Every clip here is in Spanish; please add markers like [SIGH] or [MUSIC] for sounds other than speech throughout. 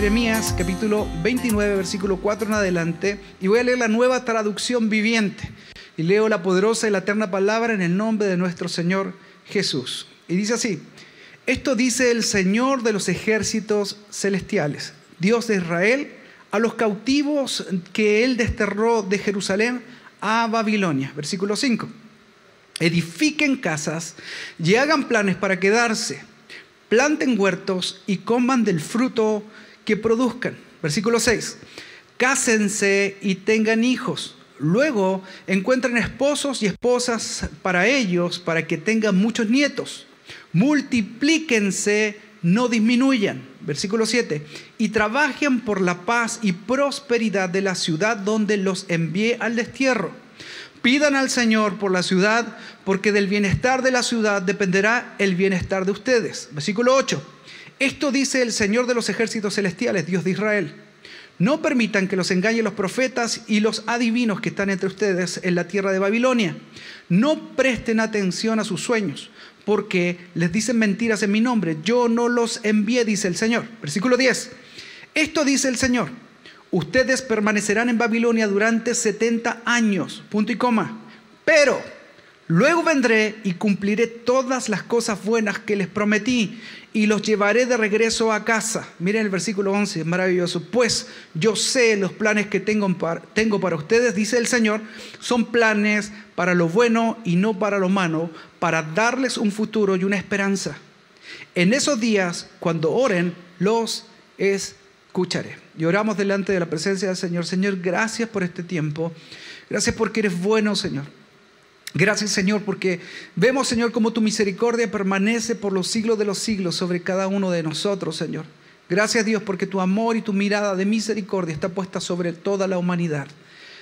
Jeremías capítulo 29, versículo 4 en adelante, y voy a leer la nueva traducción viviente. Y leo la poderosa y la eterna palabra en el nombre de nuestro Señor Jesús. Y dice así, esto dice el Señor de los ejércitos celestiales, Dios de Israel, a los cautivos que Él desterró de Jerusalén a Babilonia. Versículo 5. Edifiquen casas y hagan planes para quedarse, planten huertos y coman del fruto que produzcan. Versículo 6. Cásense y tengan hijos. Luego encuentren esposos y esposas para ellos, para que tengan muchos nietos. Multiplíquense, no disminuyan. Versículo 7. Y trabajen por la paz y prosperidad de la ciudad donde los envié al destierro. Pidan al Señor por la ciudad, porque del bienestar de la ciudad dependerá el bienestar de ustedes. Versículo 8. Esto dice el Señor de los ejércitos celestiales, Dios de Israel. No permitan que los engañen los profetas y los adivinos que están entre ustedes en la tierra de Babilonia. No presten atención a sus sueños, porque les dicen mentiras en mi nombre. Yo no los envié, dice el Señor. Versículo 10. Esto dice el Señor. Ustedes permanecerán en Babilonia durante 70 años, punto y coma. Pero luego vendré y cumpliré todas las cosas buenas que les prometí y los llevaré de regreso a casa. Miren el versículo 11, es maravilloso. Pues yo sé los planes que tengo para, ustedes, dice el Señor, son planes para lo bueno y no para lo malo, para darles un futuro y una esperanza. En esos días, cuando oren, los escucharé. Y oramos delante de la presencia del Señor. Señor, gracias por este tiempo. Gracias porque eres bueno, Señor. Gracias Señor, porque vemos Señor como tu misericordia permanece por los siglos de los siglos sobre cada uno de nosotros, Señor. Gracias Dios porque tu amor y tu mirada de misericordia está puesta sobre toda la humanidad.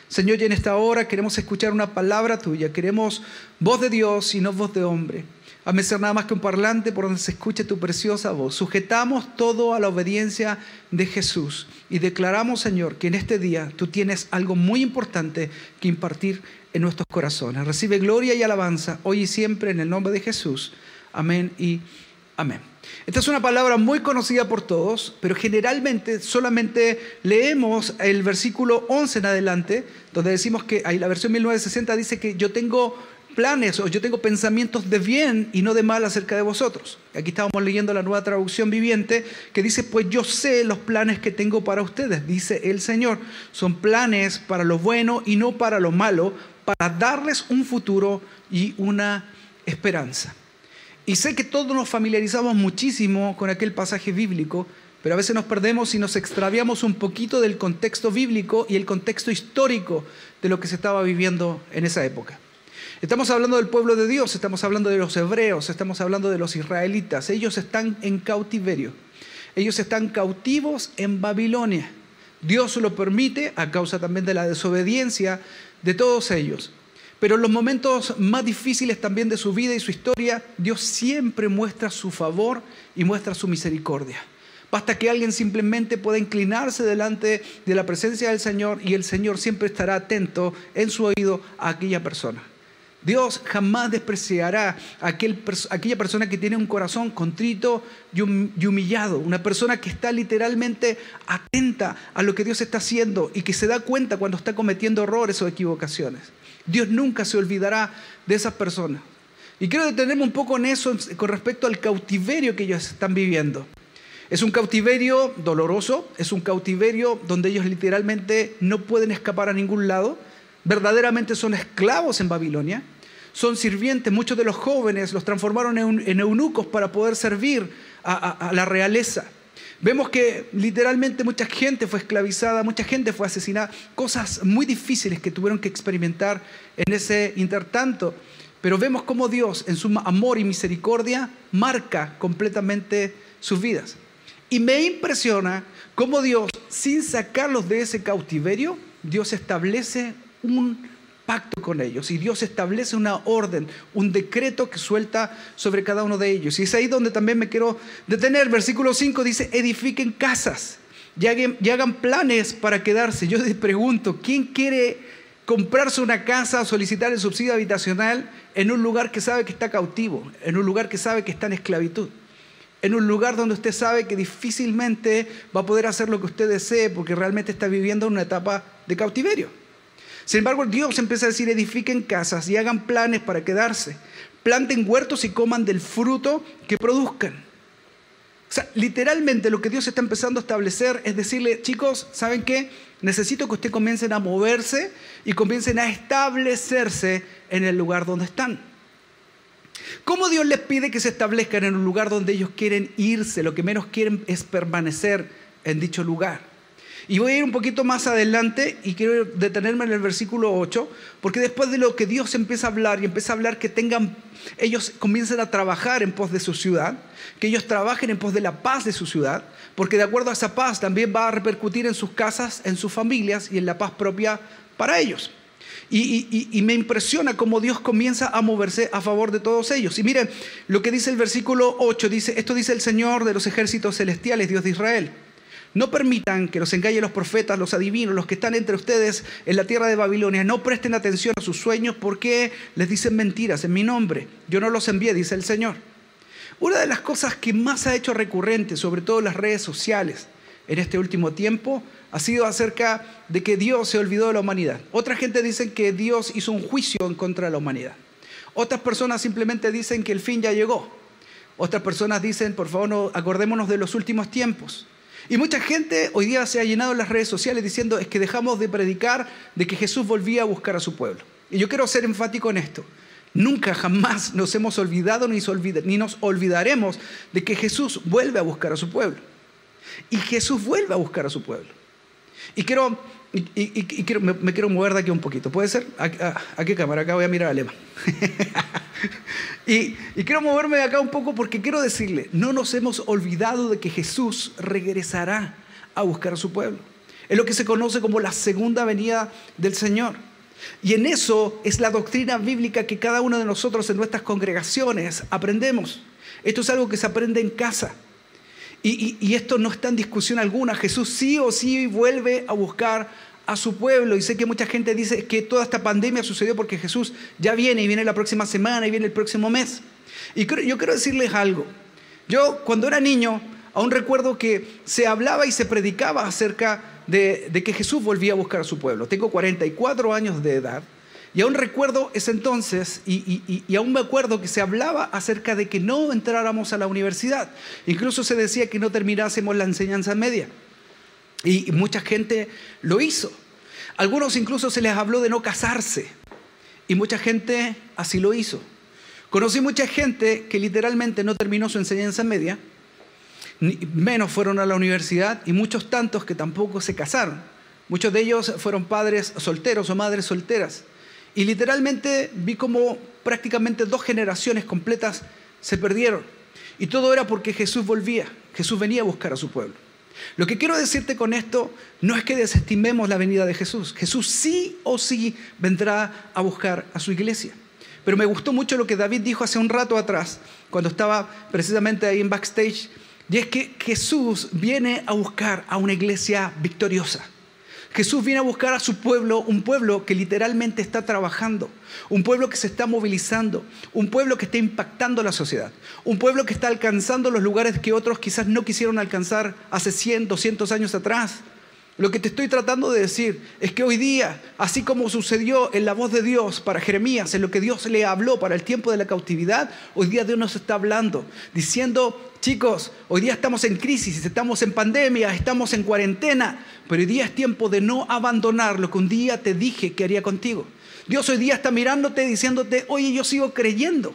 Señor, y en esta hora queremos escuchar una palabra tuya, queremos voz de Dios y no voz de hombre. Hazme ser nada más que un parlante por donde se escuche tu preciosa voz. Sujetamos todo a la obediencia de Jesús y declaramos, Señor, que en este día tú tienes algo muy importante que impartir en nuestros corazones. Recibe gloria y alabanza hoy y siempre en el nombre de Jesús. Amén y amén. Esta es una palabra muy conocida por todos, pero generalmente solamente leemos el versículo 11 en adelante, donde decimos que ahí la versión 1960 dice que yo tengo planes o yo tengo pensamientos de bien y no de mal acerca de vosotros. Aquí estábamos leyendo la nueva traducción viviente que dice, pues yo sé los planes que tengo para ustedes, dice el Señor. Son planes para lo bueno y no para lo malo, para darles un futuro y una esperanza. Y sé que todos nos familiarizamos muchísimo con aquel pasaje bíblico, pero a veces nos perdemos y nos extraviamos un poquito del contexto bíblico y el contexto histórico de lo que se estaba viviendo en esa época. Estamos hablando del pueblo de Dios, estamos hablando de los hebreos, estamos hablando de los israelitas. Ellos están en cautiverio. Ellos están cautivos en Babilonia. Dios lo permite a causa también de la desobediencia de todos ellos. Pero en los momentos más difíciles también de su vida y su historia, Dios siempre muestra su favor y muestra su misericordia. Basta que alguien simplemente pueda inclinarse delante de la presencia del Señor y el Señor siempre estará atento en su oído a aquella persona. Dios jamás despreciará a aquella persona que tiene un corazón contrito y humillado, una persona que está literalmente atenta a lo que Dios está haciendo y que se da cuenta cuando está cometiendo errores o equivocaciones. Dios nunca se olvidará de esas personas. Y quiero detenerme un poco en eso con respecto al cautiverio que ellos están viviendo. Es un cautiverio doloroso, es un cautiverio donde ellos literalmente no pueden escapar a ningún lado verdaderamente son esclavos en Babilonia, son sirvientes, muchos de los jóvenes los transformaron en eunucos para poder servir a, la realeza. Vemos que literalmente mucha gente fue esclavizada, mucha gente fue asesinada, cosas muy difíciles que tuvieron que experimentar en ese intertanto. Pero vemos cómo Dios, en su amor y misericordia, marca completamente sus vidas. Y me impresiona cómo Dios, sin sacarlos de ese cautiverio, Dios establece un pacto con ellos y Dios establece una orden, un decreto que suelta sobre cada uno de ellos. Y es ahí donde también me quiero detener. Versículo 5 dice, edifiquen casas y hagan, planes para quedarse. Yo les pregunto, ¿quién quiere comprarse una casa solicitar el subsidio habitacional en un lugar que sabe que está cautivo, en un lugar que sabe que está en esclavitud? en un lugar donde usted sabe que difícilmente va a poder hacer lo que usted desee porque realmente está viviendo una etapa de cautiverio. Sin embargo, Dios empieza a decir, edifiquen casas y hagan planes para quedarse. Planten huertos y coman del fruto que produzcan. O sea, literalmente lo que Dios está empezando a establecer es decirle, chicos, ¿saben qué? Necesito que ustedes comiencen a moverse y comiencen a establecerse en el lugar donde están. ¿Cómo Dios les pide que se establezcan en un lugar donde ellos quieren irse? Lo que menos quieren es permanecer en dicho lugar. Y voy a ir un poquito más adelante y quiero detenerme en el versículo 8, porque después de lo que Dios empieza a hablar y empieza a hablar que tengan, ellos comiencen a trabajar en pos de su ciudad, que ellos trabajen en pos de la paz de su ciudad, porque de acuerdo a esa paz también va a repercutir en sus casas, en sus familias y en la paz propia para ellos. Y, me impresiona cómo Dios comienza a moverse a favor de todos ellos. Y miren lo que dice el versículo 8, dice, esto dice el Señor de los ejércitos celestiales, Dios de Israel. No permitan que los engañen los profetas, los adivinos, los que están entre ustedes en la tierra de Babilonia. No presten atención a sus sueños porque les dicen mentiras en mi nombre. Yo no los envié, dice el Señor. Una de las cosas que más ha hecho recurrente, sobre todo en las redes sociales, en este último tiempo, ha sido acerca de que Dios se olvidó de la humanidad. Otra gente dice que Dios hizo un juicio en contra de la humanidad. Otras personas simplemente dicen que el fin ya llegó. Otras personas dicen, por favor, no, acordémonos de los últimos tiempos. Y mucha gente hoy día se ha llenado en las redes sociales diciendo es que dejamos de predicar de que Jesús volvía a buscar a su pueblo. Y yo quiero ser enfático en esto. Nunca jamás nos hemos olvidado ni, ni nos olvidaremos de que Jesús vuelve a buscar a su pueblo. Y Jesús vuelve a buscar a su pueblo. Y quiero, y, quiero me, quiero mover de aquí un poquito. ¿Puede ser? ¿A, qué cámara? Acá voy a mirar a Lema. [LAUGHS] y, quiero moverme de acá un poco porque quiero decirle, no nos hemos olvidado de que Jesús regresará a buscar a su pueblo. Es lo que se conoce como la segunda venida del Señor. Y en eso es la doctrina bíblica que cada uno de nosotros en nuestras congregaciones aprendemos. Esto es algo que se aprende en casa. Y, esto no está en discusión alguna. Jesús sí o sí vuelve a buscar a su pueblo. Y sé que mucha gente dice que toda esta pandemia sucedió porque Jesús ya viene y viene la próxima semana y viene el próximo mes. Y yo quiero decirles algo. Yo cuando era niño aún recuerdo que se hablaba y se predicaba acerca de, que Jesús volvía a buscar a su pueblo. Tengo 44 años de edad. Y aún recuerdo ese entonces, y, aún me acuerdo que se hablaba acerca de que no entráramos a la universidad. Incluso se decía que no terminásemos la enseñanza media. Y mucha gente lo hizo. Algunos incluso se les habló de no casarse. Y mucha gente así lo hizo. Conocí mucha gente que literalmente no terminó su enseñanza media, menos fueron a la universidad, y muchos tantos que tampoco se casaron. Muchos de ellos fueron padres solteros o madres solteras. Y literalmente vi como prácticamente dos generaciones completas se perdieron. Y todo era porque Jesús volvía, Jesús venía a buscar a su pueblo. Lo que quiero decirte con esto no es que desestimemos la venida de Jesús. Jesús sí o sí vendrá a buscar a su iglesia. Pero me gustó mucho lo que David dijo hace un rato atrás, cuando estaba precisamente ahí en backstage, y es que Jesús viene a buscar a una iglesia victoriosa. Jesús viene a buscar a su pueblo, un pueblo que literalmente está trabajando, un pueblo que se está movilizando, un pueblo que está impactando la sociedad, un pueblo que está alcanzando los lugares que otros quizás no quisieron alcanzar hace 100, 200 años atrás. Lo que te estoy tratando de decir es que hoy día, así como sucedió en la voz de Dios para Jeremías, en lo que Dios le habló para el tiempo de la cautividad, hoy día Dios nos está hablando, diciendo, chicos, hoy día estamos en crisis, estamos en pandemia, estamos en cuarentena, pero hoy día es tiempo de no abandonar lo que un día te dije que haría contigo. Dios hoy día está mirándote diciéndote, oye, yo sigo creyendo.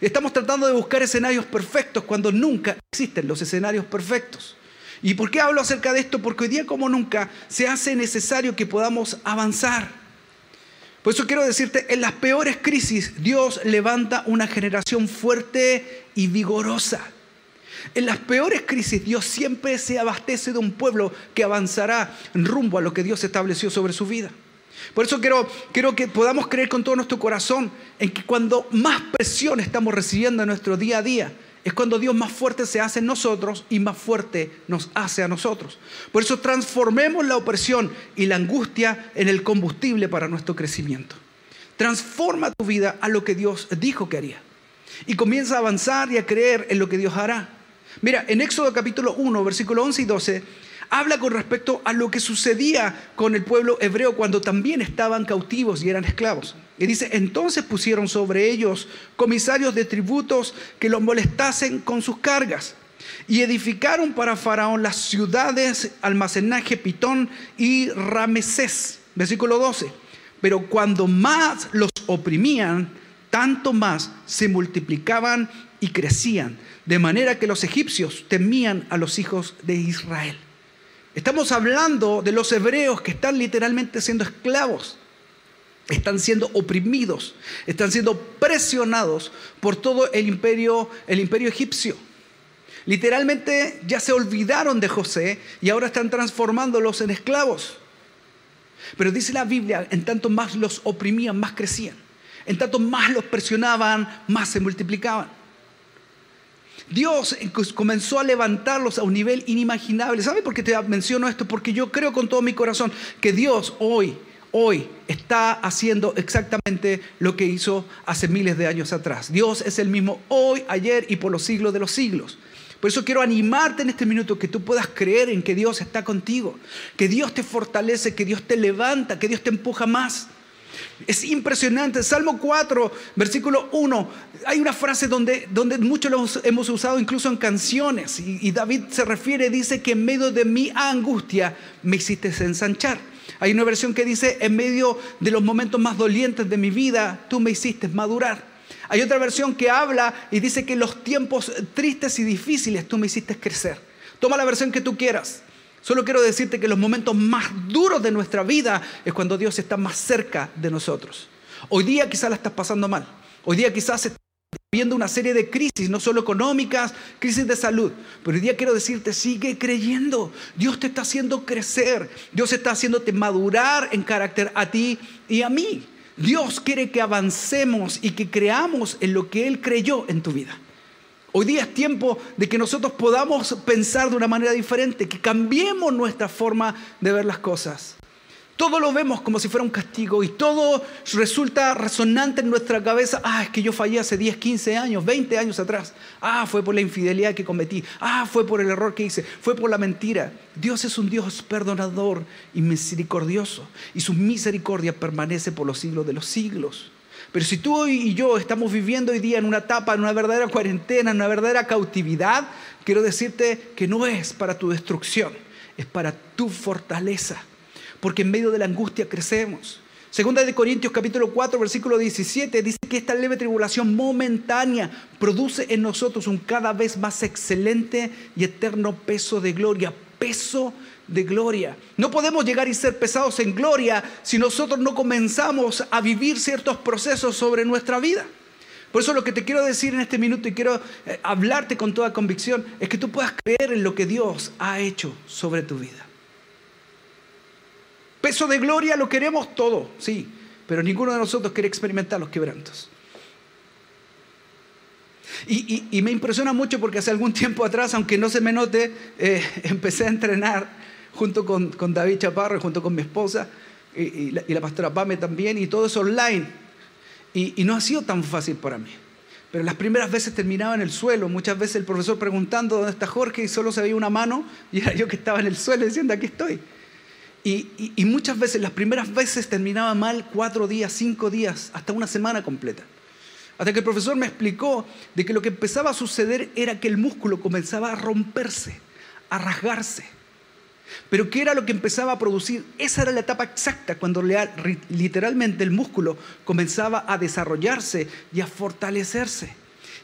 Estamos tratando de buscar escenarios perfectos cuando nunca existen los escenarios perfectos. ¿Y por qué hablo acerca de esto? Porque hoy día como nunca se hace necesario que podamos avanzar. Por eso quiero decirte, en las peores crisis Dios levanta una generación fuerte y vigorosa. En las peores crisis Dios siempre se abastece de un pueblo que avanzará rumbo a lo que Dios estableció sobre su vida. Por eso quiero, quiero que podamos creer con todo nuestro corazón en que cuando más presión estamos recibiendo en nuestro día a día, es cuando Dios más fuerte se hace en nosotros y más fuerte nos hace a nosotros. Por eso transformemos la opresión y la angustia en el combustible para nuestro crecimiento. Transforma tu vida a lo que Dios dijo que haría. Y comienza a avanzar y a creer en lo que Dios hará. Mira, en Éxodo capítulo 1, versículo 11 y 12, habla con respecto a lo que sucedía con el pueblo hebreo cuando también estaban cautivos y eran esclavos. Y dice, entonces pusieron sobre ellos comisarios de tributos que los molestasen con sus cargas. Y edificaron para Faraón las ciudades, almacenaje Pitón y Ramesés. Versículo 12. Pero cuando más los oprimían, tanto más se multiplicaban y crecían, de manera que los egipcios temían a los hijos de Israel. Estamos hablando de los hebreos que están literalmente siendo esclavos, están siendo oprimidos, están siendo presionados por todo el imperio, el imperio egipcio. Literalmente ya se olvidaron de José y ahora están transformándolos en esclavos. Pero dice la Biblia, en tanto más los oprimían, más crecían. En tanto más los presionaban, más se multiplicaban. Dios comenzó a levantarlos a un nivel inimaginable. ¿Sabe por qué te menciono esto? Porque yo creo con todo mi corazón que Dios hoy, hoy está haciendo exactamente lo que hizo hace miles de años atrás. Dios es el mismo hoy, ayer y por los siglos de los siglos. Por eso quiero animarte en este minuto que tú puedas creer en que Dios está contigo, que Dios te fortalece, que Dios te levanta, que Dios te empuja más. Es impresionante. Salmo 4, versículo 1. Hay una frase donde, donde muchos lo hemos usado incluso en canciones. Y, y David se refiere, dice que en medio de mi angustia me hiciste ensanchar. Hay una versión que dice, en medio de los momentos más dolientes de mi vida, tú me hiciste madurar. Hay otra versión que habla y dice que en los tiempos tristes y difíciles tú me hiciste crecer. Toma la versión que tú quieras. Solo quiero decirte que los momentos más duros de nuestra vida es cuando Dios está más cerca de nosotros. Hoy día quizás la estás pasando mal. Hoy día quizás estás viendo una serie de crisis, no solo económicas, crisis de salud. Pero hoy día quiero decirte, sigue creyendo. Dios te está haciendo crecer. Dios está haciéndote madurar en carácter a ti y a mí. Dios quiere que avancemos y que creamos en lo que Él creyó en tu vida. Hoy día es tiempo de que nosotros podamos pensar de una manera diferente, que cambiemos nuestra forma de ver las cosas. Todo lo vemos como si fuera un castigo y todo resulta resonante en nuestra cabeza. Ah, es que yo fallé hace 10, 15 años, 20 años atrás. Ah, fue por la infidelidad que cometí. Ah, fue por el error que hice. Fue por la mentira. Dios es un Dios perdonador y misericordioso. Y su misericordia permanece por los siglos de los siglos. Pero si tú y yo estamos viviendo hoy día en una etapa, en una verdadera cuarentena, en una verdadera cautividad, quiero decirte que no es para tu destrucción, es para tu fortaleza. Porque en medio de la angustia crecemos. Segunda de Corintios capítulo 4 versículo 17 dice que esta leve tribulación momentánea produce en nosotros un cada vez más excelente y eterno peso de gloria, peso de gloria. No podemos llegar y ser pesados en gloria si nosotros no comenzamos a vivir ciertos procesos sobre nuestra vida. Por eso lo que te quiero decir en este minuto y quiero eh, hablarte con toda convicción es que tú puedas creer en lo que Dios ha hecho sobre tu vida. Peso de gloria lo queremos todo, sí, pero ninguno de nosotros quiere experimentar los quebrantos. Y, me impresiona mucho porque hace algún tiempo atrás, aunque no se me note, eh, [LAUGHS] empecé a entrenar junto con, David Chaparro, junto con mi esposa y, la, pastora Pame también, y todo eso online. Y, y no ha sido tan fácil para mí. Pero las primeras veces terminaba en el suelo, muchas veces el profesor preguntando dónde está Jorge y solo se veía una mano y era yo que estaba en el suelo diciendo aquí estoy. Y, y, muchas veces, las primeras veces terminaba mal cuatro días, cinco días, hasta una semana completa. Hasta que el profesor me explicó de que lo que empezaba a suceder era que el músculo comenzaba a romperse, a rasgarse. Pero ¿qué era lo que empezaba a producir? Esa era la etapa exacta cuando literalmente el músculo comenzaba a desarrollarse y a fortalecerse.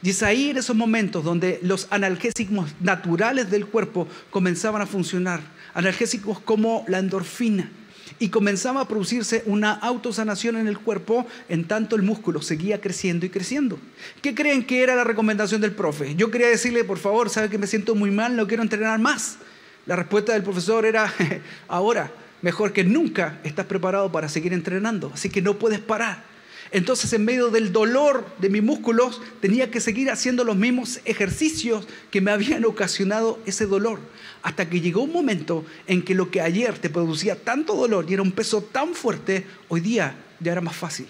Y es ahí en esos momentos donde los analgésicos naturales del cuerpo comenzaban a funcionar. Analgésicos como la endorfina. Y comenzaba a producirse una autosanación en el cuerpo en tanto el músculo seguía creciendo y creciendo. ¿Qué creen que era la recomendación del profe? Yo quería decirle, por favor, sabe que me siento muy mal, no quiero entrenar más. La respuesta del profesor era, [LAUGHS] ahora, mejor que nunca estás preparado para seguir entrenando, así que no puedes parar. Entonces en medio del dolor de mis músculos tenía que seguir haciendo los mismos ejercicios que me habían ocasionado ese dolor. Hasta que llegó un momento en que lo que ayer te producía tanto dolor y era un peso tan fuerte, hoy día ya era más fácil.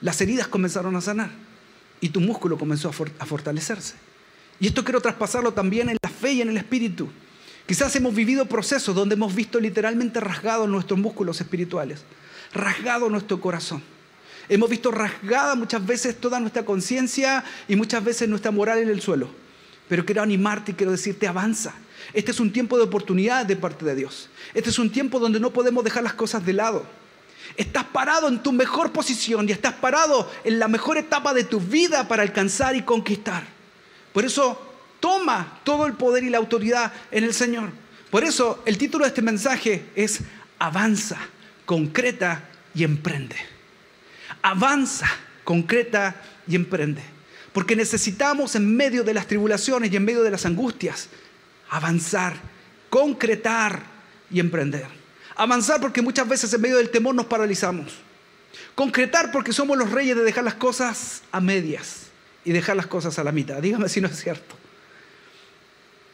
Las heridas comenzaron a sanar y tu músculo comenzó a fortalecerse. Y esto quiero traspasarlo también en la fe y en el espíritu. Quizás hemos vivido procesos donde hemos visto literalmente rasgados nuestros músculos espirituales, rasgado nuestro corazón. Hemos visto rasgada muchas veces toda nuestra conciencia y muchas veces nuestra moral en el suelo. Pero quiero animarte y quiero decirte, avanza. Este es un tiempo de oportunidad de parte de Dios. Este es un tiempo donde no podemos dejar las cosas de lado. Estás parado en tu mejor posición y estás parado en la mejor etapa de tu vida para alcanzar y conquistar. Por eso toma todo el poder y la autoridad en el Señor. Por eso el título de este mensaje es Avanza, concreta y emprende. Avanza, concreta y emprende. Porque necesitamos en medio de las tribulaciones y en medio de las angustias avanzar, concretar y emprender. Avanzar porque muchas veces en medio del temor nos paralizamos. Concretar porque somos los reyes de dejar las cosas a medias y dejar las cosas a la mitad. Dígame si no es cierto.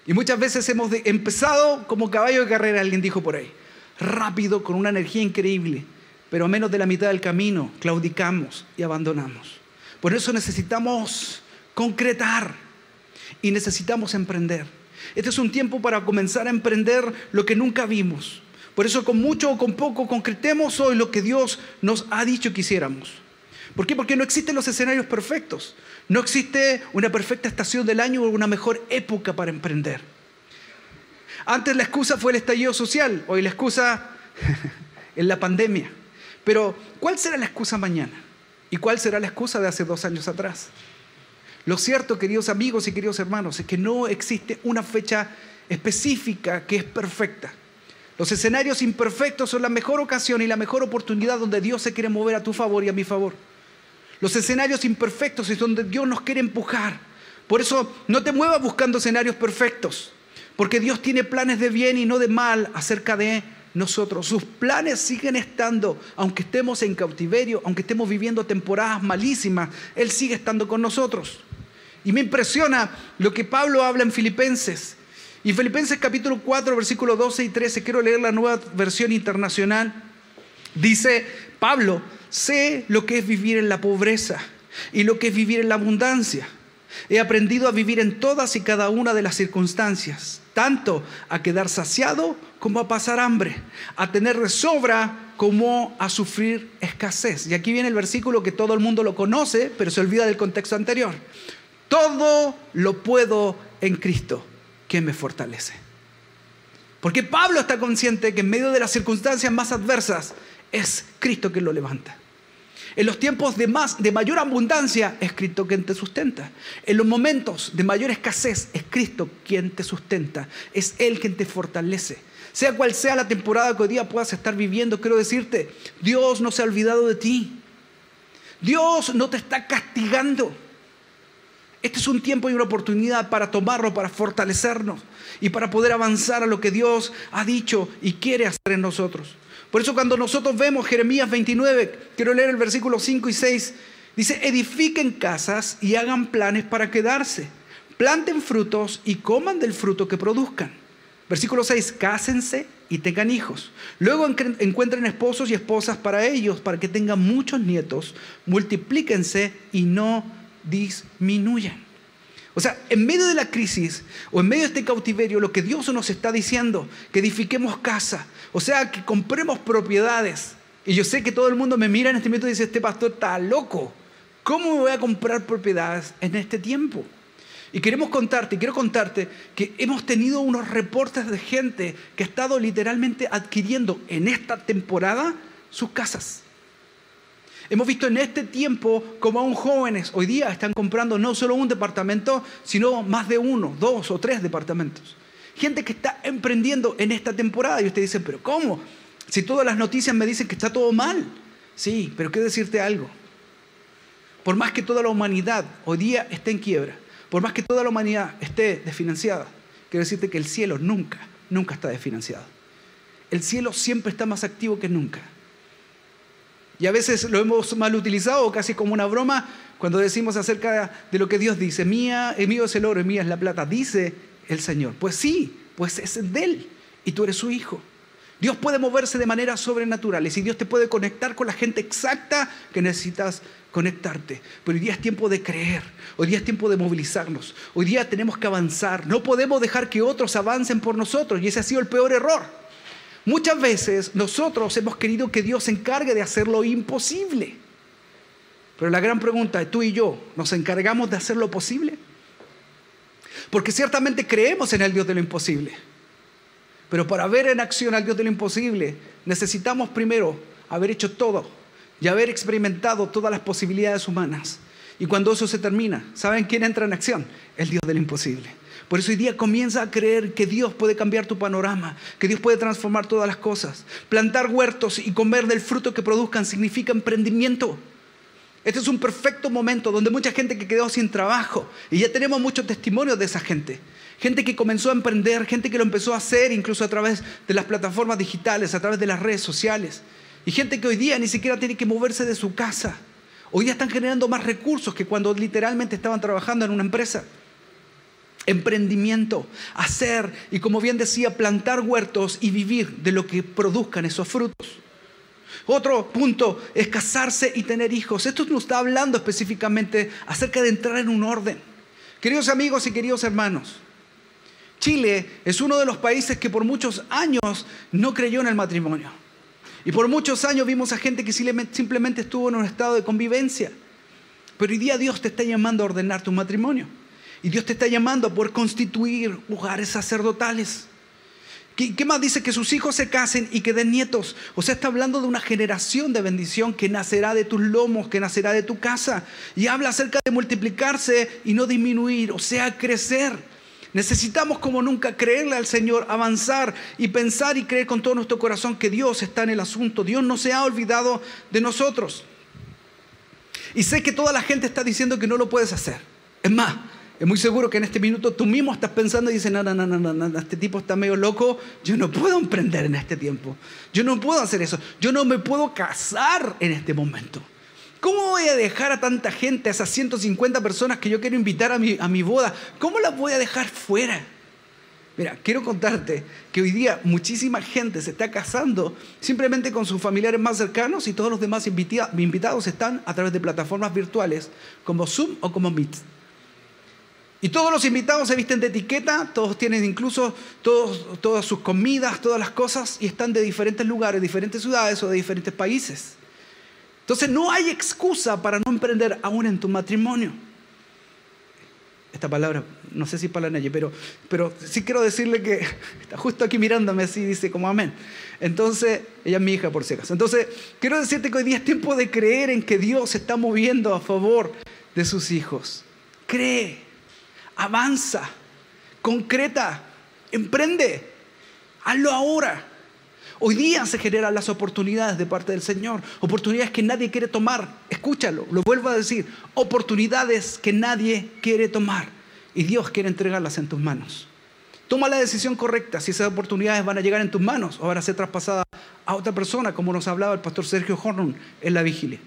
Y muchas veces hemos empezado como caballo de carrera, alguien dijo por ahí, rápido, con una energía increíble, pero a menos de la mitad del camino claudicamos y abandonamos. Por eso necesitamos concretar y necesitamos emprender. Este es un tiempo para comenzar a emprender lo que nunca vimos. Por eso con mucho o con poco concretemos hoy lo que Dios nos ha dicho que hiciéramos. ¿Por qué? Porque no existen los escenarios perfectos. No existe una perfecta estación del año o una mejor época para emprender. Antes la excusa fue el estallido social, hoy la excusa [LAUGHS] es la pandemia. Pero, ¿cuál será la excusa mañana? ¿Y cuál será la excusa de hace dos años atrás? Lo cierto, queridos amigos y queridos hermanos, es que no existe una fecha específica que es perfecta. Los escenarios imperfectos son la mejor ocasión y la mejor oportunidad donde Dios se quiere mover a tu favor y a mi favor. Los escenarios imperfectos es donde Dios nos quiere empujar. Por eso no te muevas buscando escenarios perfectos, porque Dios tiene planes de bien y no de mal acerca de nosotros. Sus planes siguen estando, aunque estemos en cautiverio, aunque estemos viviendo temporadas malísimas, Él sigue estando con nosotros. Y me impresiona lo que Pablo habla en Filipenses. Y Filipenses capítulo 4, versículos 12 y 13, quiero leer la nueva versión internacional. Dice Pablo, sé lo que es vivir en la pobreza y lo que es vivir en la abundancia. He aprendido a vivir en todas y cada una de las circunstancias, tanto a quedar saciado como a pasar hambre, a tener de sobra como a sufrir escasez. Y aquí viene el versículo que todo el mundo lo conoce, pero se olvida del contexto anterior. Todo lo puedo en Cristo, que me fortalece. Porque Pablo está consciente que en medio de las circunstancias más adversas es Cristo quien lo levanta. En los tiempos de, más, de mayor abundancia es Cristo quien te sustenta. En los momentos de mayor escasez es Cristo quien te sustenta. Es Él quien te fortalece. Sea cual sea la temporada que hoy día puedas estar viviendo, quiero decirte, Dios no se ha olvidado de ti. Dios no te está castigando. Este es un tiempo y una oportunidad para tomarlo, para fortalecernos y para poder avanzar a lo que Dios ha dicho y quiere hacer en nosotros. Por eso cuando nosotros vemos Jeremías 29, quiero leer el versículo 5 y 6, dice, edifiquen casas y hagan planes para quedarse, planten frutos y coman del fruto que produzcan. Versículo 6, cásense y tengan hijos. Luego encuentren esposos y esposas para ellos, para que tengan muchos nietos, multiplíquense y no disminuyan. O sea, en medio de la crisis o en medio de este cautiverio, lo que Dios nos está diciendo, que edifiquemos casa, o sea, que compremos propiedades. Y yo sé que todo el mundo me mira en este momento y dice, este pastor está loco. ¿Cómo voy a comprar propiedades en este tiempo? Y queremos contarte, quiero contarte que hemos tenido unos reportes de gente que ha estado literalmente adquiriendo en esta temporada sus casas. Hemos visto en este tiempo como aún jóvenes hoy día están comprando no solo un departamento, sino más de uno, dos o tres departamentos. Gente que está emprendiendo en esta temporada y ustedes dicen, pero ¿cómo? Si todas las noticias me dicen que está todo mal. Sí, pero quiero decirte algo. Por más que toda la humanidad hoy día esté en quiebra, por más que toda la humanidad esté desfinanciada, quiero decirte que el cielo nunca, nunca está desfinanciado. el cielo siempre está más activo que nunca. Y a veces lo hemos mal utilizado, casi como una broma, cuando decimos acerca de lo que Dios dice, mía, el mío es el oro, y mía es la plata, dice el Señor. Pues sí, pues es de Él, y tú eres su hijo. Dios puede moverse de manera sobrenatural y Dios te puede conectar con la gente exacta que necesitas conectarte. Pero hoy día es tiempo de creer, hoy día es tiempo de movilizarnos, hoy día tenemos que avanzar. No podemos dejar que otros avancen por nosotros y ese ha sido el peor error. Muchas veces nosotros hemos querido que Dios se encargue de hacer lo imposible. Pero la gran pregunta es, tú y yo, ¿nos encargamos de hacer lo posible? Porque ciertamente creemos en el Dios de lo imposible. Pero para ver en acción al Dios de lo imposible, necesitamos primero haber hecho todo y haber experimentado todas las posibilidades humanas. Y cuando eso se termina, ¿saben quién entra en acción? El Dios de lo imposible. Por eso hoy día comienza a creer que Dios puede cambiar tu panorama, que Dios puede transformar todas las cosas. Plantar huertos y comer del fruto que produzcan significa emprendimiento. Este es un perfecto momento donde mucha gente que quedó sin trabajo, y ya tenemos muchos testimonios de esa gente, gente que comenzó a emprender, gente que lo empezó a hacer incluso a través de las plataformas digitales, a través de las redes sociales, y gente que hoy día ni siquiera tiene que moverse de su casa. Hoy día están generando más recursos que cuando literalmente estaban trabajando en una empresa. Emprendimiento, hacer y como bien decía, plantar huertos y vivir de lo que produzcan esos frutos. Otro punto es casarse y tener hijos. Esto nos está hablando específicamente acerca de entrar en un orden. Queridos amigos y queridos hermanos, Chile es uno de los países que por muchos años no creyó en el matrimonio. Y por muchos años vimos a gente que simplemente estuvo en un estado de convivencia. Pero hoy día Dios te está llamando a ordenar tu matrimonio. Y Dios te está llamando a poder constituir lugares sacerdotales. ¿Qué, más dice? Que sus hijos se casen y que den nietos. O sea, está hablando de una generación de bendición que nacerá de tus lomos, que nacerá de tu casa. Y habla acerca de multiplicarse y no disminuir, o sea, crecer. Necesitamos como nunca creerle al Señor, avanzar y pensar y creer con todo nuestro corazón que Dios está en el asunto. Dios no se ha olvidado de nosotros. Y sé que toda la gente está diciendo que no lo puedes hacer. Es más, es muy seguro que en este minuto tú mismo estás pensando y dices, no, no, no, no, no, este tipo está medio loco, yo no puedo emprender en este tiempo, yo no puedo hacer eso, yo no me puedo casar en este momento. ¿Cómo voy a dejar a tanta gente, a esas 150 personas que yo quiero invitar a mi, a mi boda? ¿Cómo las voy a dejar fuera? Mira, quiero contarte que hoy día muchísima gente se está casando simplemente con sus familiares más cercanos y todos los demás invitados están a través de plataformas virtuales como Zoom o como Meet. Y todos los invitados se visten de etiqueta, todos tienen incluso todas sus comidas, todas las cosas, y están de diferentes lugares, diferentes ciudades o de diferentes países. Entonces no hay excusa para no emprender aún en tu matrimonio. Esta palabra, no sé si para nadie, pero, pero sí quiero decirle que [LAUGHS] está justo aquí mirándome así, dice como amén. Entonces, ella es mi hija por si acaso. Entonces, quiero decirte que hoy día es tiempo de creer en que Dios se está moviendo a favor de sus hijos. Cree, avanza, concreta, emprende, hazlo ahora. Hoy día se generan las oportunidades de parte del Señor, oportunidades que nadie quiere tomar. Escúchalo, lo vuelvo a decir, oportunidades que nadie quiere tomar y Dios quiere entregarlas en tus manos. Toma la decisión correcta si esas oportunidades van a llegar en tus manos o van a ser traspasadas a otra persona, como nos hablaba el pastor Sergio Hornon en la vigilia.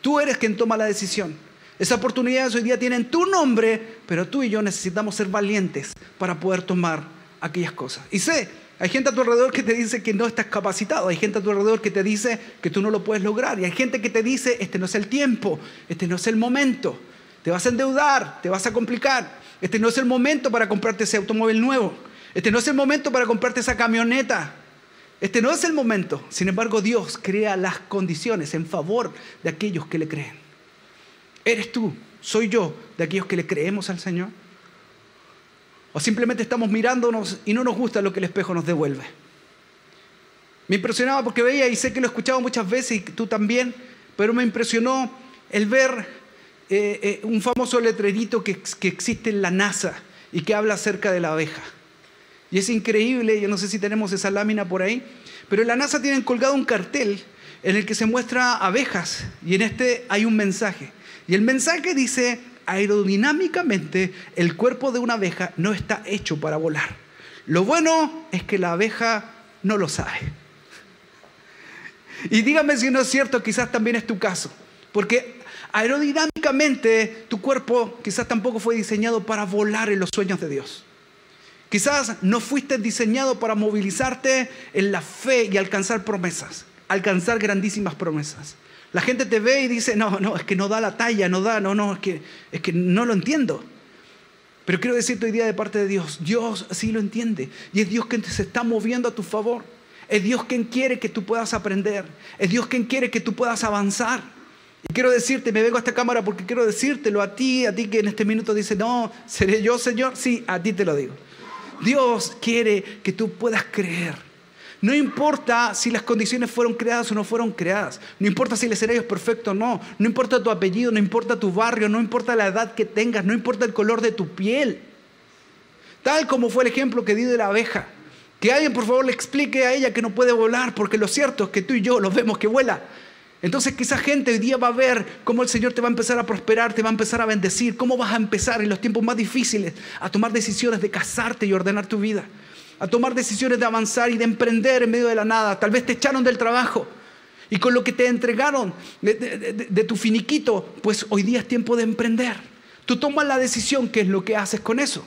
Tú eres quien toma la decisión. Esas oportunidades hoy día tienen tu nombre, pero tú y yo necesitamos ser valientes para poder tomar aquellas cosas. Y sé, hay gente a tu alrededor que te dice que no estás capacitado, hay gente a tu alrededor que te dice que tú no lo puedes lograr, y hay gente que te dice, este no es el tiempo, este no es el momento, te vas a endeudar, te vas a complicar, este no es el momento para comprarte ese automóvil nuevo, este no es el momento para comprarte esa camioneta, este no es el momento. Sin embargo, Dios crea las condiciones en favor de aquellos que le creen. ¿Eres tú? ¿Soy yo de aquellos que le creemos al Señor? ¿O simplemente estamos mirándonos y no nos gusta lo que el espejo nos devuelve? Me impresionaba porque veía, y sé que lo he escuchado muchas veces y tú también, pero me impresionó el ver eh, eh, un famoso letrerito que, que existe en la NASA y que habla acerca de la abeja. Y es increíble, yo no sé si tenemos esa lámina por ahí, pero en la NASA tienen colgado un cartel en el que se muestra abejas y en este hay un mensaje. Y el mensaje dice, aerodinámicamente el cuerpo de una abeja no está hecho para volar. Lo bueno es que la abeja no lo sabe. Y dígame si no es cierto, quizás también es tu caso. Porque aerodinámicamente tu cuerpo quizás tampoco fue diseñado para volar en los sueños de Dios. Quizás no fuiste diseñado para movilizarte en la fe y alcanzar promesas, alcanzar grandísimas promesas. La gente te ve y dice, no, no, es que no da la talla, no da, no, no, es que, es que no lo entiendo. Pero quiero decirte hoy día de parte de Dios, Dios sí lo entiende y es Dios quien se está moviendo a tu favor. Es Dios quien quiere que tú puedas aprender. Es Dios quien quiere que tú puedas avanzar. Y quiero decirte, me vengo a esta cámara porque quiero decírtelo a ti, a ti que en este minuto dice, no, ¿seré yo, Señor? Sí, a ti te lo digo. Dios quiere que tú puedas creer. No importa si las condiciones fueron creadas o no fueron creadas. No importa si el escenario es perfecto o no. No importa tu apellido, no importa tu barrio, no importa la edad que tengas, no importa el color de tu piel. Tal como fue el ejemplo que di de la abeja. Que alguien por favor le explique a ella que no puede volar, porque lo cierto es que tú y yo lo vemos que vuela. Entonces quizá gente hoy día va a ver cómo el Señor te va a empezar a prosperar, te va a empezar a bendecir, cómo vas a empezar en los tiempos más difíciles a tomar decisiones de casarte y ordenar tu vida, a tomar decisiones de avanzar y de emprender en medio de la nada. Tal vez te echaron del trabajo y con lo que te entregaron de, tu finiquito, pues hoy día es tiempo de emprender. Tú tomas la decisión, ¿qué es lo que haces con eso?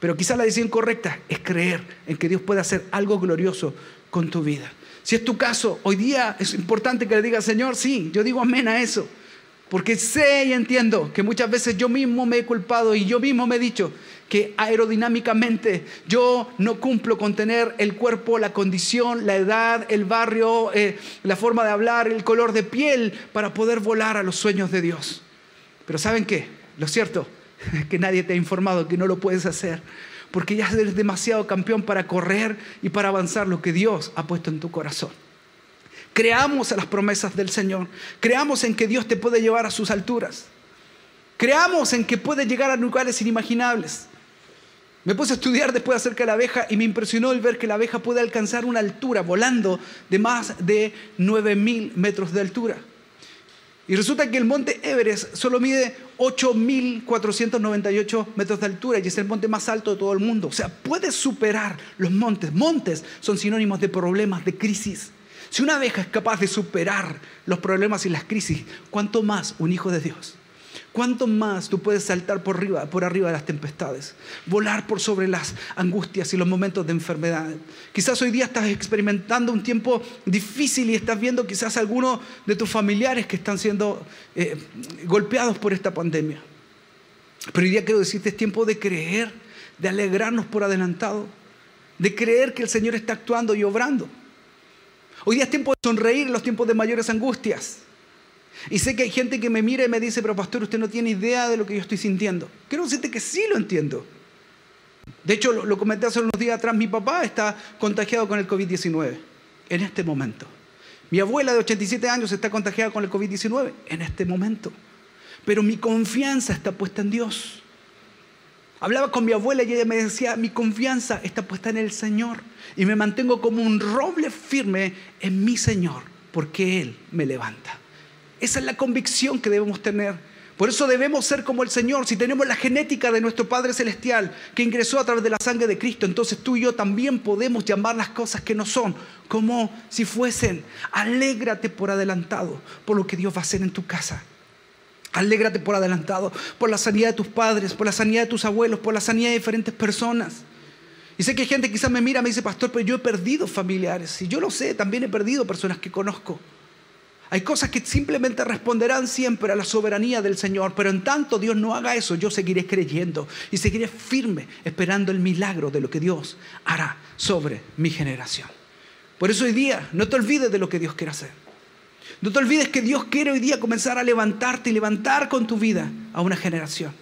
Pero quizá la decisión correcta es creer en que Dios puede hacer algo glorioso con tu vida. Si es tu caso, hoy día es importante que le digas, Señor, sí, yo digo amén a eso. Porque sé y entiendo que muchas veces yo mismo me he culpado y yo mismo me he dicho que aerodinámicamente yo no cumplo con tener el cuerpo, la condición, la edad, el barrio, eh, la forma de hablar, el color de piel para poder volar a los sueños de Dios. Pero ¿saben qué? Lo cierto es que nadie te ha informado que no lo puedes hacer porque ya eres demasiado campeón para correr y para avanzar lo que Dios ha puesto en tu corazón. Creamos a las promesas del Señor, creamos en que Dios te puede llevar a sus alturas, creamos en que puede llegar a lugares inimaginables. Me puse a estudiar después acerca de la abeja y me impresionó el ver que la abeja puede alcanzar una altura volando de más de 9000 metros de altura. Y resulta que el monte Everest solo mide 8.498 metros de altura y es el monte más alto de todo el mundo. O sea, puede superar los montes. Montes son sinónimos de problemas, de crisis. Si una abeja es capaz de superar los problemas y las crisis, ¿cuánto más un hijo de Dios? ¿Cuánto más tú puedes saltar por arriba, de las tempestades? Volar por sobre las angustias y los momentos de enfermedad. Quizás hoy día estás experimentando un tiempo difícil y estás viendo quizás algunos de tus familiares que están siendo eh, golpeados por esta pandemia. Pero hoy día quiero decirte, es tiempo de creer, de alegrarnos por adelantado, de creer que el Señor está actuando y obrando. Hoy día es tiempo de sonreír en los tiempos de mayores angustias. Y sé que hay gente que me mira y me dice, pero pastor, usted no tiene idea de lo que yo estoy sintiendo. Quiero decirte que sí lo entiendo. De hecho, lo, comenté hace unos días atrás, mi papá está contagiado con el COVID-19 en este momento. Mi abuela de 87 años está contagiada con el COVID-19 en este momento. Pero mi confianza está puesta en Dios. Hablaba con mi abuela y ella me decía, mi confianza está puesta en el Señor. Y me mantengo como un roble firme en mi Señor, porque Él me levanta. Esa es la convicción que debemos tener. Por eso debemos ser como el Señor. Si tenemos la genética de nuestro Padre Celestial que ingresó a través de la sangre de Cristo, entonces tú y yo también podemos llamar las cosas que no son como si fuesen. Alégrate por adelantado por lo que Dios va a hacer en tu casa. Alégrate por adelantado por la sanidad de tus padres, por la sanidad de tus abuelos, por la sanidad de diferentes personas. Y sé que hay gente quizás me mira me dice, pastor, pero yo he perdido familiares. Y yo lo sé, también he perdido personas que conozco. Hay cosas que simplemente responderán siempre a la soberanía del Señor, pero en tanto Dios no haga eso, yo seguiré creyendo y seguiré firme esperando el milagro de lo que Dios hará sobre mi generación. Por eso hoy día no te olvides de lo que Dios quiere hacer. No te olvides que Dios quiere hoy día comenzar a levantarte y levantar con tu vida a una generación.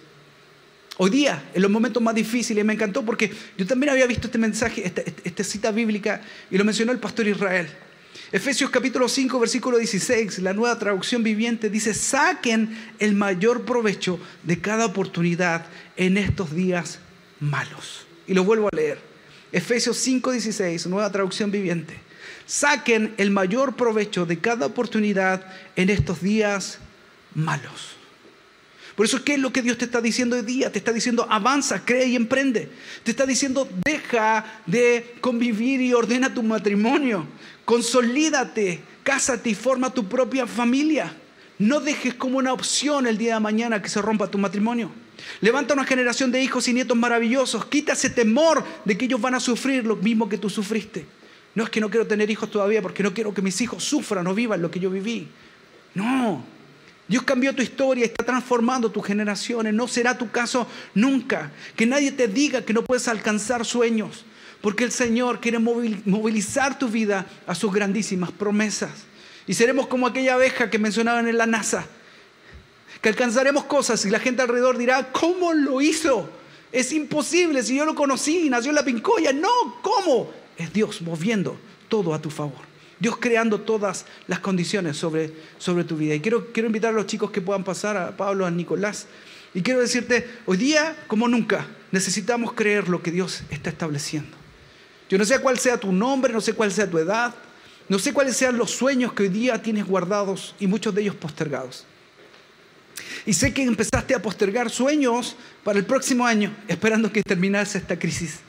Hoy día, en los momentos más difíciles, me encantó porque yo también había visto este mensaje, esta, cita bíblica, y lo mencionó el pastor Israel. Efesios capítulo 5, versículo 16, la nueva traducción viviente dice, saquen el mayor provecho de cada oportunidad en estos días malos. Y lo vuelvo a leer. Efesios 5, 16, nueva traducción viviente. Saquen el mayor provecho de cada oportunidad en estos días malos. Por eso, ¿qué es lo que Dios te está diciendo hoy día? Te está diciendo, avanza, cree y emprende. Te está diciendo, deja de convivir y ordena tu matrimonio. Consolídate, cásate y forma tu propia familia. No dejes como una opción el día de mañana que se rompa tu matrimonio. Levanta una generación de hijos y nietos maravillosos. Quita ese temor de que ellos van a sufrir lo mismo que tú sufriste. No es que no quiero tener hijos todavía porque no quiero que mis hijos sufran o vivan lo que yo viví. No, Dios cambió tu historia, está transformando tus generaciones. No será tu caso nunca. Que nadie te diga que no puedes alcanzar sueños, porque el Señor quiere movilizar tu vida a sus grandísimas promesas. Y seremos como aquella abeja que mencionaban en la NASA, que alcanzaremos cosas y la gente alrededor dirá, ¿cómo lo hizo? Es imposible, si yo lo conocí, nació en la pincoya. No, ¿cómo? Es Dios moviendo todo a tu favor. Dios creando todas las condiciones sobre, sobre tu vida. Y quiero, quiero invitar a los chicos que puedan pasar, a Pablo, a Nicolás. Y quiero decirte, hoy día, como nunca, necesitamos creer lo que Dios está estableciendo. Yo no sé cuál sea tu nombre, no sé cuál sea tu edad, no sé cuáles sean los sueños que hoy día tienes guardados y muchos de ellos postergados. Y sé que empezaste a postergar sueños para el próximo año, esperando que terminase esta crisis.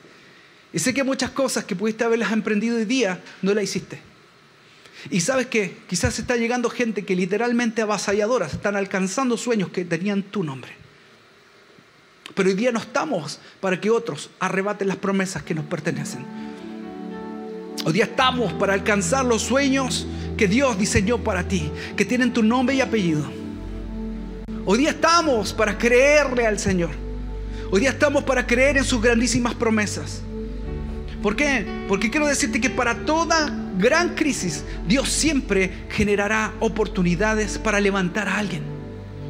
Y sé que muchas cosas que pudiste haberlas emprendido hoy día no las hiciste. Y sabes que quizás está llegando gente que literalmente avasalladoras están alcanzando sueños que tenían tu nombre. Pero hoy día no estamos para que otros arrebaten las promesas que nos pertenecen. Hoy día estamos para alcanzar los sueños que Dios diseñó para ti, que tienen tu nombre y apellido. Hoy día estamos para creerle al Señor. Hoy día estamos para creer en sus grandísimas promesas. ¿Por qué? Porque quiero decirte que para toda gran crisis, Dios siempre generará oportunidades para levantar a alguien.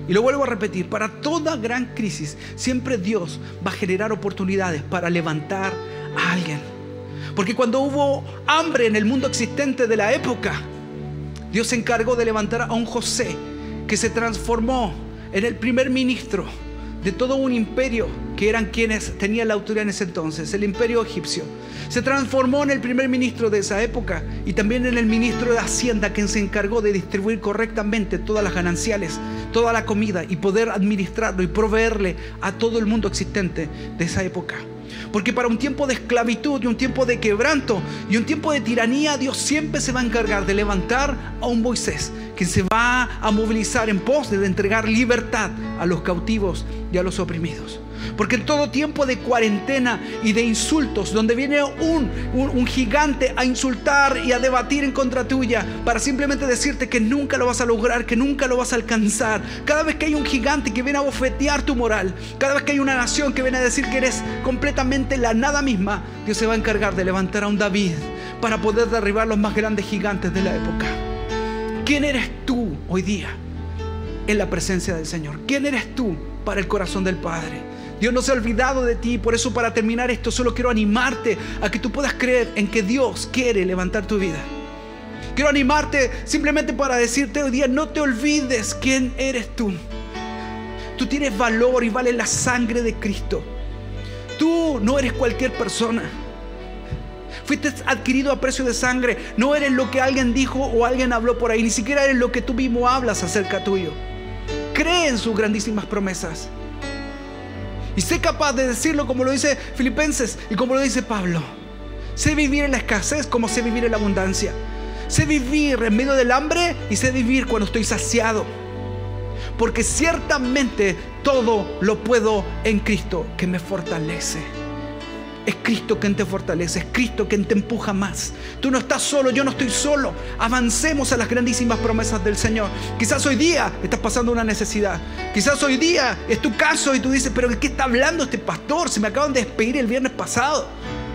Y lo vuelvo a repetir, para toda gran crisis, siempre Dios va a generar oportunidades para levantar a alguien. Porque cuando hubo hambre en el mundo existente de la época, Dios se encargó de levantar a un José que se transformó en el primer ministro de todo un imperio que eran quienes tenían la autoridad en ese entonces, el imperio egipcio. Se transformó en el primer ministro de esa época y también en el ministro de Hacienda, quien se encargó de distribuir correctamente todas las gananciales, toda la comida y poder administrarlo y proveerle a todo el mundo existente de esa época. Porque para un tiempo de esclavitud y un tiempo de quebranto y un tiempo de tiranía, Dios siempre se va a encargar de levantar a un Moisés que se va a movilizar en pos de entregar libertad a los cautivos y a los oprimidos. Porque en todo tiempo de cuarentena y de insultos, donde viene un, un, gigante a insultar y a debatir en contra tuya, para simplemente decirte que nunca lo vas a lograr, que nunca lo vas a alcanzar. Cada vez que hay un gigante que viene a bofetear tu moral, cada vez que hay una nación que viene a decir que eres completamente la nada misma, Dios se va a encargar de levantar a un David para poder derribar los más grandes gigantes de la época. ¿Quién eres tú hoy día en la presencia del Señor? ¿Quién eres tú para el corazón del Padre? Dios no se ha olvidado de ti, por eso para terminar esto solo quiero animarte a que tú puedas creer en que Dios quiere levantar tu vida. Quiero animarte simplemente para decirte hoy día, no te olvides quién eres tú. Tú tienes valor y vale la sangre de Cristo. Tú no eres cualquier persona. Fuiste adquirido a precio de sangre. No eres lo que alguien dijo o alguien habló por ahí. Ni siquiera eres lo que tú mismo hablas acerca tuyo. Cree en sus grandísimas promesas. Y sé capaz de decirlo como lo dice Filipenses y como lo dice Pablo. Sé vivir en la escasez como sé vivir en la abundancia. Sé vivir en medio del hambre y sé vivir cuando estoy saciado. Porque ciertamente todo lo puedo en Cristo que me fortalece. Es Cristo quien te fortalece, es Cristo quien te empuja más. Tú no estás solo, yo no estoy solo. Avancemos a las grandísimas promesas del Señor. Quizás hoy día estás pasando una necesidad. Quizás hoy día es tu caso y tú dices, pero ¿de qué está hablando este pastor? Se me acaban de despedir el viernes pasado.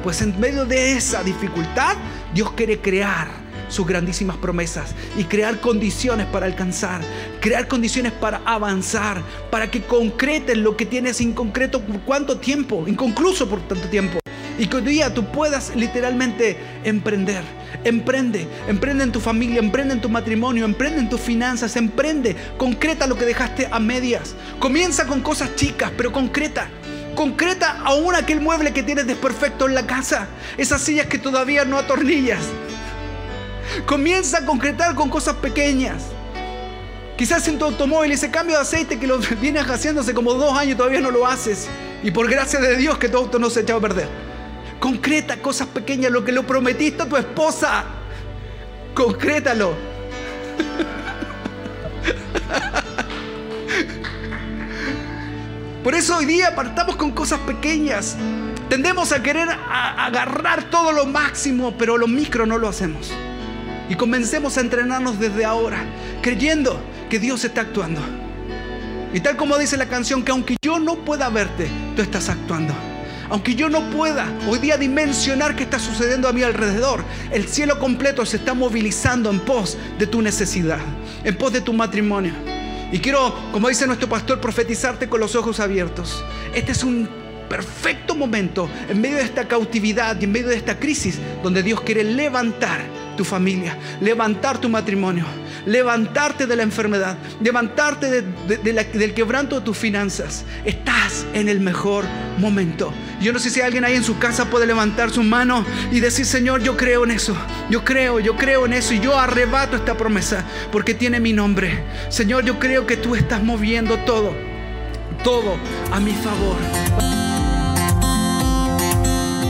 Pues en medio de esa dificultad, Dios quiere crear sus grandísimas promesas y crear condiciones para alcanzar, crear condiciones para avanzar, para que concreten lo que tienes inconcreto por cuánto tiempo, inconcluso por tanto tiempo. Y que hoy día tú puedas literalmente emprender. Emprende, emprende en tu familia, emprende en tu matrimonio, emprende en tus finanzas, emprende, concreta lo que dejaste a medias. Comienza con cosas chicas, pero concreta. Concreta aún aquel mueble que tienes desperfecto en la casa, esas sillas que todavía no atornillas. Comienza a concretar con cosas pequeñas. Quizás en tu automóvil ese cambio de aceite que lo [LAUGHS] vienes haciendo hace como dos años todavía no lo haces. Y por gracia de Dios que tu auto no se echado a perder. Concreta cosas pequeñas, lo que lo prometiste a tu esposa. Concrétalo. Por eso hoy día partamos con cosas pequeñas. Tendemos a querer agarrar todo lo máximo, pero lo micro no lo hacemos. Y comencemos a entrenarnos desde ahora, creyendo que Dios está actuando. Y tal como dice la canción, que aunque yo no pueda verte, tú estás actuando. Aunque yo no pueda hoy día dimensionar qué está sucediendo a mi alrededor, el cielo completo se está movilizando en pos de tu necesidad, en pos de tu matrimonio. Y quiero, como dice nuestro pastor, profetizarte con los ojos abiertos. Este es un perfecto momento en medio de esta cautividad y en medio de esta crisis donde Dios quiere levantar tu familia, levantar tu matrimonio, levantarte de la enfermedad, levantarte del quebranto de tus finanzas. Estás en el mejor momento. Yo no sé si alguien ahí en su casa puede levantar su mano y decir, Señor, yo creo en eso. Yo creo, yo creo en eso y yo arrebato esta promesa porque tiene mi nombre. Señor, yo creo que tú estás moviendo todo, todo a mi favor.